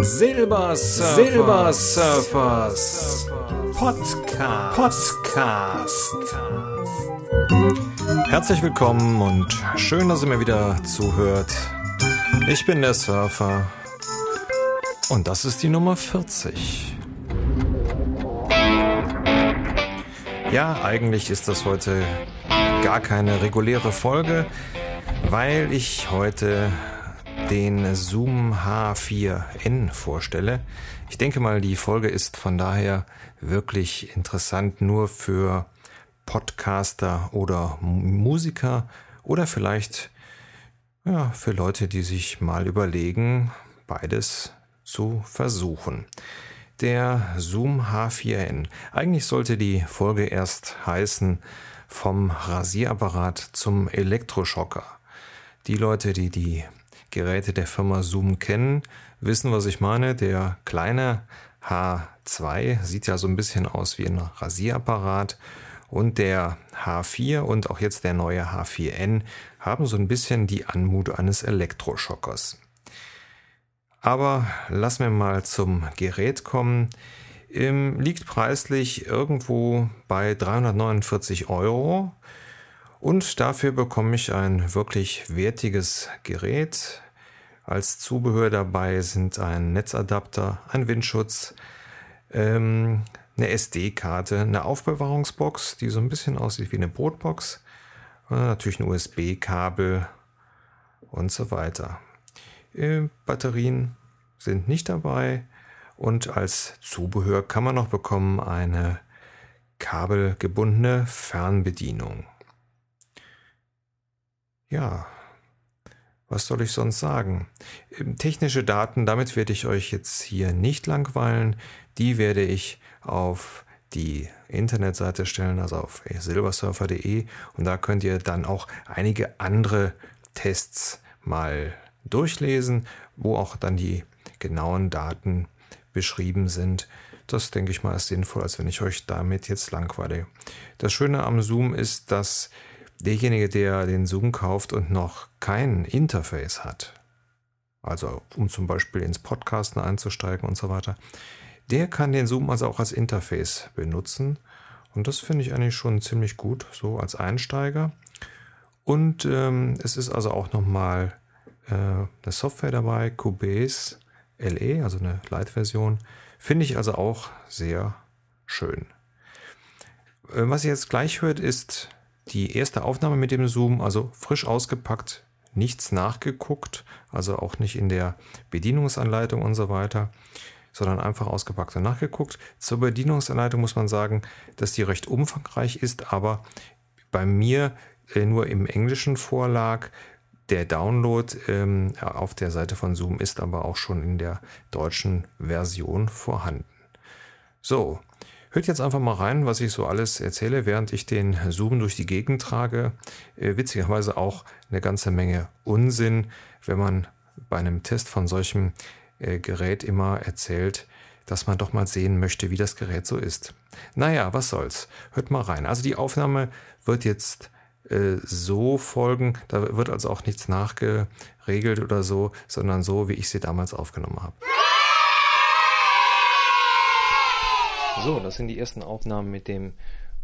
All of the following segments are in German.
Silbersurfers, Silbersurfers Podcast. Podcast. Herzlich willkommen und schön, dass ihr mir wieder zuhört. Ich bin der Surfer und das ist die Nummer 40. Ja, eigentlich ist das heute gar keine reguläre Folge, weil ich heute den Zoom H4n vorstelle. Ich denke mal, die Folge ist von daher wirklich interessant nur für Podcaster oder Musiker oder vielleicht ja, für Leute, die sich mal überlegen, beides zu versuchen. Der Zoom H4n. Eigentlich sollte die Folge erst heißen vom Rasierapparat zum Elektroschocker. Die Leute, die die Geräte der Firma Zoom kennen, wissen, was ich meine. Der kleine H2 sieht ja so ein bisschen aus wie ein Rasierapparat und der H4 und auch jetzt der neue H4n haben so ein bisschen die Anmut eines Elektroschockers. Aber lass mir mal zum Gerät kommen. Liegt preislich irgendwo bei 349 Euro und dafür bekomme ich ein wirklich wertiges Gerät. Als Zubehör dabei sind ein Netzadapter, ein Windschutz, ähm, eine SD-Karte, eine Aufbewahrungsbox, die so ein bisschen aussieht wie eine Brotbox, äh, natürlich ein USB-Kabel und so weiter. Äh, Batterien sind nicht dabei und als Zubehör kann man noch bekommen eine kabelgebundene Fernbedienung. Ja, was soll ich sonst sagen? Ähm, technische Daten, damit werde ich euch jetzt hier nicht langweilen. Die werde ich auf die Internetseite stellen, also auf silbersurfer.de und da könnt ihr dann auch einige andere Tests mal durchlesen, wo auch dann die genauen Daten beschrieben sind. Das denke ich mal ist sinnvoll, als wenn ich euch damit jetzt langweile. Das Schöne am Zoom ist, dass derjenige, der den Zoom kauft und noch kein Interface hat, also um zum Beispiel ins Podcasten einzusteigen und so weiter, der kann den Zoom also auch als Interface benutzen. Und das finde ich eigentlich schon ziemlich gut, so als Einsteiger. Und ähm, es ist also auch nochmal äh, eine Software dabei, Cubase LE, also eine Light-Version. Finde ich also auch sehr schön. Äh, was ihr jetzt gleich hört, ist die erste Aufnahme mit dem Zoom, also frisch ausgepackt, nichts nachgeguckt, also auch nicht in der Bedienungsanleitung und so weiter, sondern einfach ausgepackt und nachgeguckt. Zur Bedienungsanleitung muss man sagen, dass die recht umfangreich ist, aber bei mir äh, nur im Englischen vorlag. Der Download ähm, auf der Seite von Zoom ist aber auch schon in der deutschen Version vorhanden. So, Hört jetzt einfach mal rein, was ich so alles erzähle, während ich den Zoom durch die Gegend trage. Äh, witzigerweise auch eine ganze Menge Unsinn, wenn man bei einem Test von solchem äh, Gerät immer erzählt, dass man doch mal sehen möchte, wie das Gerät so ist. Naja, was soll's. Hört mal rein. Also die Aufnahme wird jetzt äh, so folgen, da wird also auch nichts nachgeregelt oder so, sondern so, wie ich sie damals aufgenommen habe. So, das sind die ersten Aufnahmen mit dem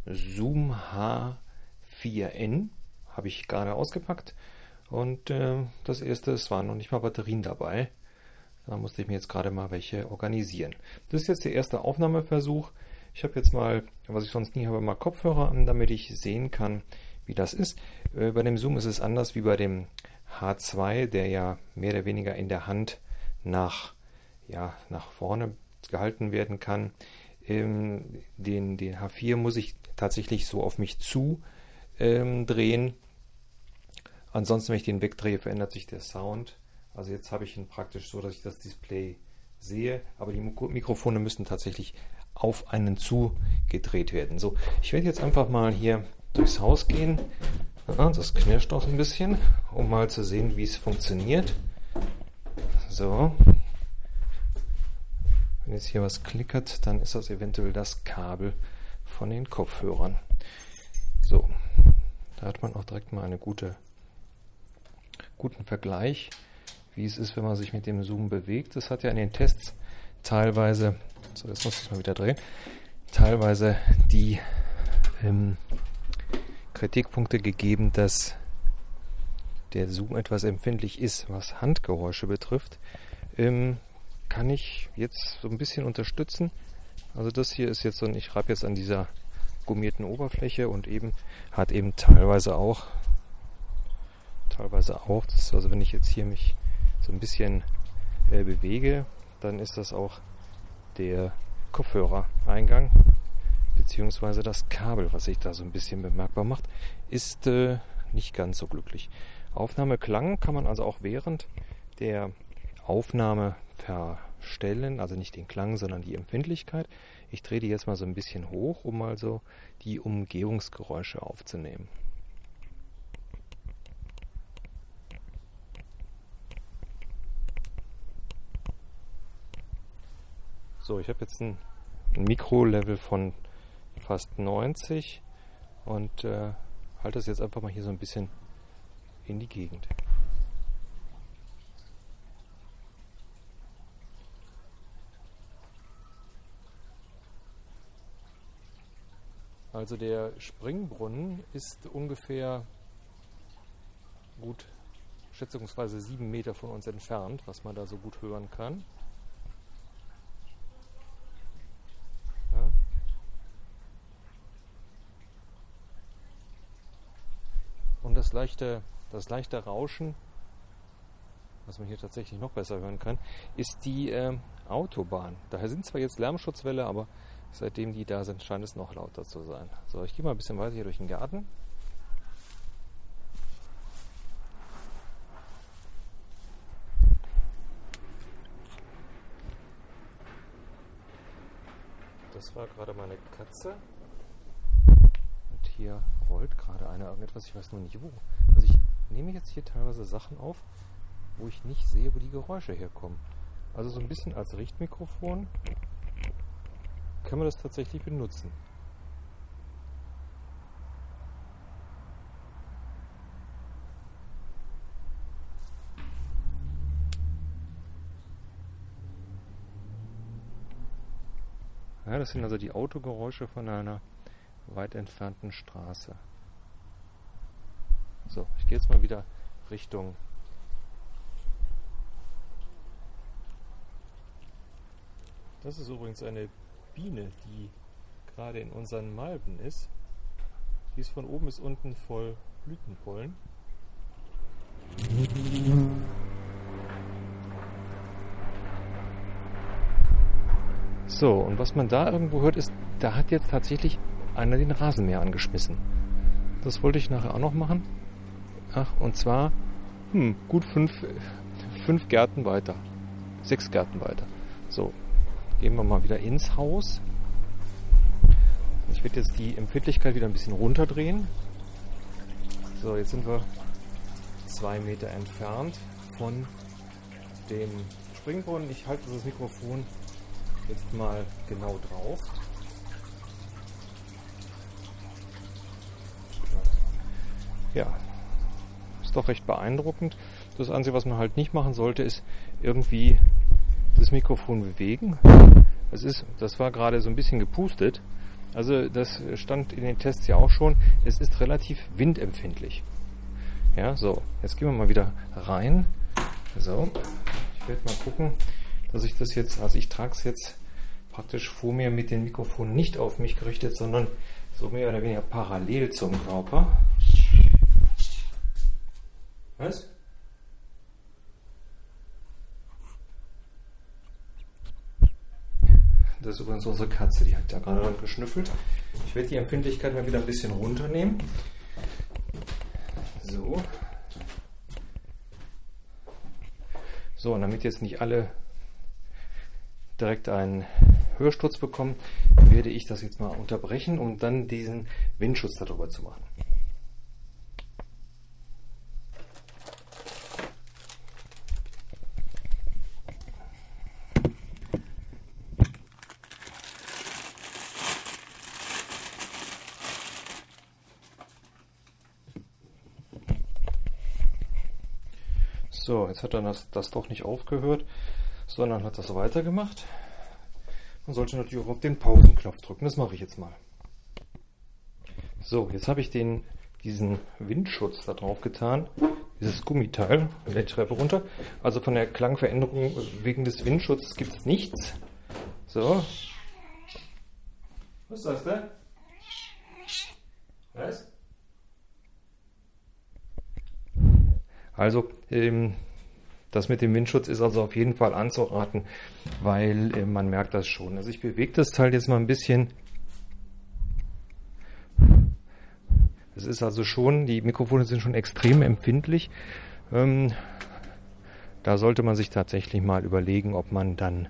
Zoom H4n. Habe ich gerade ausgepackt. Und äh, das erste, es waren noch nicht mal Batterien dabei. Da musste ich mir jetzt gerade mal welche organisieren. Das ist jetzt der erste Aufnahmeversuch. Ich habe jetzt mal, was ich sonst nie habe, mal Kopfhörer an, damit ich sehen kann, wie das ist. Äh, bei dem Zoom ist es anders wie bei dem H2, der ja mehr oder weniger in der Hand nach, ja, nach vorne gehalten werden kann ähm, den, den H4 muss ich tatsächlich so auf mich zu ähm, drehen. Ansonsten, wenn ich den wegdrehe, verändert sich der Sound. Also jetzt habe ich ihn praktisch so, dass ich das Display sehe, aber die Mikrofone müssen tatsächlich auf einen zugedreht werden. So, ich werde jetzt einfach mal hier durchs Haus gehen. Ja, das knirscht auch ein bisschen, um mal zu sehen, wie es funktioniert. So, wenn jetzt hier was klickert, dann ist das eventuell das Kabel von den Kopfhörern. So, da hat man auch direkt mal einen gute, guten Vergleich, wie es ist, wenn man sich mit dem Zoom bewegt. Das hat ja in den Tests teilweise, so jetzt muss ich mal wieder drehen, teilweise die ähm, Kritikpunkte gegeben, dass der Zoom etwas empfindlich ist, was Handgeräusche betrifft. Ähm, kann ich jetzt so ein bisschen unterstützen. Also das hier ist jetzt so ein, ich reibe jetzt an dieser gummierten Oberfläche und eben hat eben teilweise auch, teilweise auch, das ist also wenn ich jetzt hier mich so ein bisschen äh, bewege, dann ist das auch der Kopfhörereingang beziehungsweise das Kabel, was sich da so ein bisschen bemerkbar macht, ist äh, nicht ganz so glücklich. Aufnahmeklang kann man also auch während der Aufnahme verstellen, also nicht den Klang, sondern die Empfindlichkeit. Ich drehe die jetzt mal so ein bisschen hoch, um also die Umgehungsgeräusche aufzunehmen. So, ich habe jetzt ein, ein Mikro-Level von fast 90 und äh, halte das jetzt einfach mal hier so ein bisschen in die Gegend. Also der Springbrunnen ist ungefähr gut schätzungsweise sieben Meter von uns entfernt, was man da so gut hören kann. Ja. Und das leichte, das leichte Rauschen, was man hier tatsächlich noch besser hören kann, ist die äh, Autobahn. Daher sind zwar jetzt Lärmschutzwelle, aber Seitdem die da sind, scheint es noch lauter zu sein. So, ich gehe mal ein bisschen weiter hier durch den Garten. Das war gerade meine Katze. Und hier rollt gerade einer irgendetwas, ich weiß nur nicht wo. Also ich nehme jetzt hier teilweise Sachen auf, wo ich nicht sehe, wo die Geräusche herkommen. Also so ein bisschen als Richtmikrofon kann man das tatsächlich benutzen. Ja, das sind also die Autogeräusche von einer weit entfernten Straße. So, ich gehe jetzt mal wieder Richtung Das ist übrigens eine Biene, die gerade in unseren Malben ist. Die ist von oben bis unten voll Blütenpollen. So, und was man da irgendwo hört, ist, da hat jetzt tatsächlich einer den Rasenmäher angeschmissen. Das wollte ich nachher auch noch machen. Ach, und zwar, hm, gut fünf, fünf Gärten weiter. Sechs Gärten weiter. So, Gehen wir mal wieder ins Haus. Ich werde jetzt die Empfindlichkeit wieder ein bisschen runterdrehen. So, jetzt sind wir zwei Meter entfernt von dem Springbrunnen. Ich halte das Mikrofon jetzt mal genau drauf. Ja, ist doch recht beeindruckend. Das Einzige, was man halt nicht machen sollte, ist irgendwie das Mikrofon bewegen. Das, ist, das war gerade so ein bisschen gepustet. Also das stand in den Tests ja auch schon. Es ist relativ windempfindlich. Ja, so. Jetzt gehen wir mal wieder rein. So. Ich werde mal gucken, dass ich das jetzt, also ich trage es jetzt praktisch vor mir mit dem Mikrofon nicht auf mich gerichtet, sondern so mehr oder weniger parallel zum Körper. Was? Das ist übrigens unsere Katze, die hat da gerade geschnüffelt. Ich werde die Empfindlichkeit mal wieder ein bisschen runternehmen. So. So, und damit jetzt nicht alle direkt einen Hörsturz bekommen, werde ich das jetzt mal unterbrechen, um dann diesen Windschutz darüber zu machen. So, jetzt hat er das, das doch nicht aufgehört, sondern hat das weitergemacht. Man sollte natürlich auch auf den Pausenknopf drücken. Das mache ich jetzt mal. So, jetzt habe ich den, diesen Windschutz da drauf getan. Dieses Gummiteil der Treppe runter. Also von der Klangveränderung wegen des Windschutzes gibt es nichts. So. Was ist das denn? Was? Also, ähm, das mit dem Windschutz ist also auf jeden Fall anzuraten, weil äh, man merkt das schon. Also ich bewege das Teil jetzt mal ein bisschen. Es ist also schon, die Mikrofone sind schon extrem empfindlich. Ähm, da sollte man sich tatsächlich mal überlegen, ob man dann,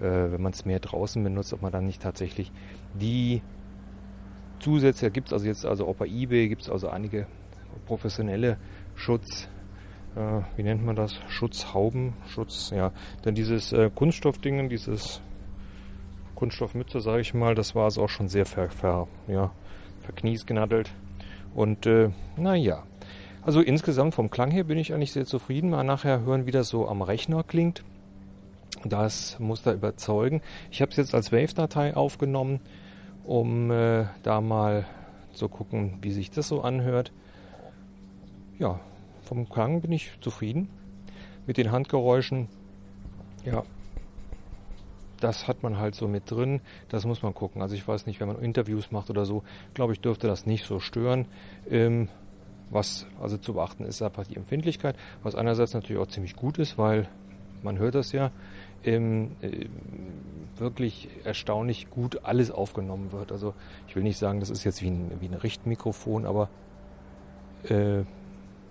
äh, wenn man es mehr draußen benutzt, ob man dann nicht tatsächlich die Zusätze, gibt es also jetzt, also auch bei eBay gibt es also einige professionelle Schutz, äh, wie nennt man das? Schutzhauben, Schutz, ja. Denn dieses äh, Kunststoffdingen, dieses Kunststoffmütze, sage ich mal, das war es auch schon sehr ver, ver, ja, verkniesgenadelt. Und äh, naja, also insgesamt vom Klang her bin ich eigentlich sehr zufrieden. Mal nachher hören, wie das so am Rechner klingt. Das muss da überzeugen. Ich habe es jetzt als Wave-Datei aufgenommen, um äh, da mal zu gucken, wie sich das so anhört. Ja, vom Klang bin ich zufrieden. Mit den Handgeräuschen, ja, das hat man halt so mit drin. Das muss man gucken. Also ich weiß nicht, wenn man Interviews macht oder so, glaube ich, dürfte das nicht so stören. Ähm, was also zu beachten ist einfach die Empfindlichkeit, was einerseits natürlich auch ziemlich gut ist, weil man hört das ja, ähm, äh, wirklich erstaunlich gut alles aufgenommen wird. Also ich will nicht sagen, das ist jetzt wie ein, wie ein Richtmikrofon, aber äh,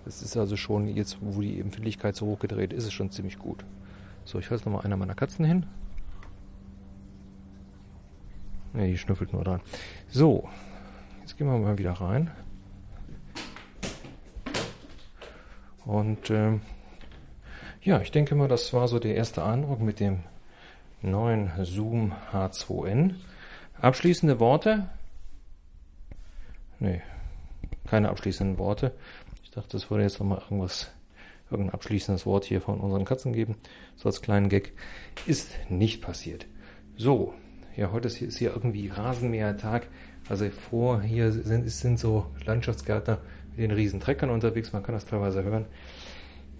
es ist also schon jetzt, wo die Empfindlichkeit so hoch gedreht ist, ist es schon ziemlich gut. So, ich halte nochmal einer meiner Katzen hin. Ne, die schnüffelt nur dran. So, jetzt gehen wir mal wieder rein. Und ähm, ja, ich denke mal, das war so der erste Eindruck mit dem neuen Zoom H2N. Abschließende Worte? Nee, keine abschließenden Worte. Dachte, es würde jetzt nochmal irgendwas, irgendein abschließendes Wort hier von unseren Katzen geben. So als kleinen Gag. Ist nicht passiert. So, ja, heute ist hier, ist hier irgendwie Rasenmähertag. Also vor hier sind, sind so Landschaftsgärtner mit den riesen Treckern unterwegs. Man kann das teilweise hören.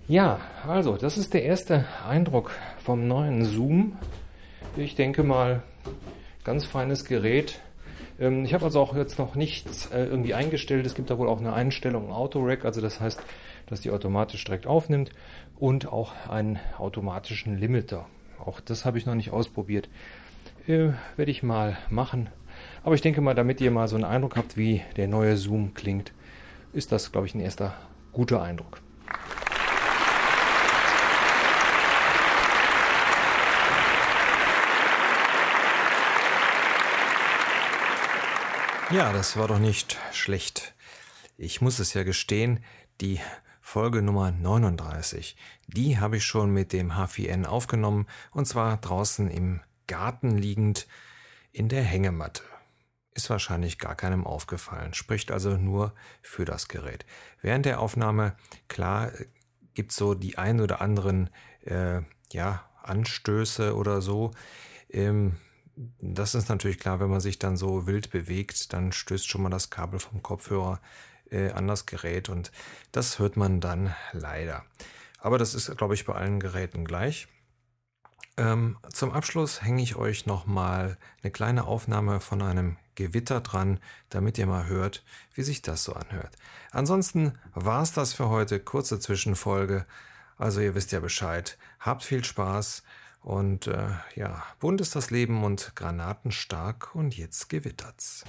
Ja, also, das ist der erste Eindruck vom neuen Zoom. Ich denke mal, ganz feines Gerät. Ähm, ich habe also auch jetzt noch nichts äh, irgendwie eingestellt. Es gibt da wohl auch eine Einstellung Autorack, also das heißt, dass die automatisch direkt aufnimmt und auch einen automatischen Limiter. Auch das habe ich noch nicht ausprobiert. Äh, Werde ich mal machen. Aber ich denke mal, damit ihr mal so einen Eindruck habt, wie der neue Zoom klingt, ist das, glaube ich, ein erster guter Eindruck. Ja, das war doch nicht schlecht. Ich muss es ja gestehen, die Folge Nummer 39, die habe ich schon mit dem H4N aufgenommen und zwar draußen im Garten liegend in der Hängematte. Ist wahrscheinlich gar keinem aufgefallen, spricht also nur für das Gerät. Während der Aufnahme, klar, gibt so die ein oder anderen äh, ja, Anstöße oder so. Ähm, das ist natürlich klar, wenn man sich dann so wild bewegt, dann stößt schon mal das Kabel vom Kopfhörer äh, an das Gerät und das hört man dann leider. Aber das ist, glaube ich, bei allen Geräten gleich. Ähm, zum Abschluss hänge ich euch nochmal eine kleine Aufnahme von einem Gewitter dran, damit ihr mal hört, wie sich das so anhört. Ansonsten war es das für heute, kurze Zwischenfolge. Also ihr wisst ja Bescheid. Habt viel Spaß und äh, ja, bunt ist das Leben und granatenstark und jetzt gewittert's.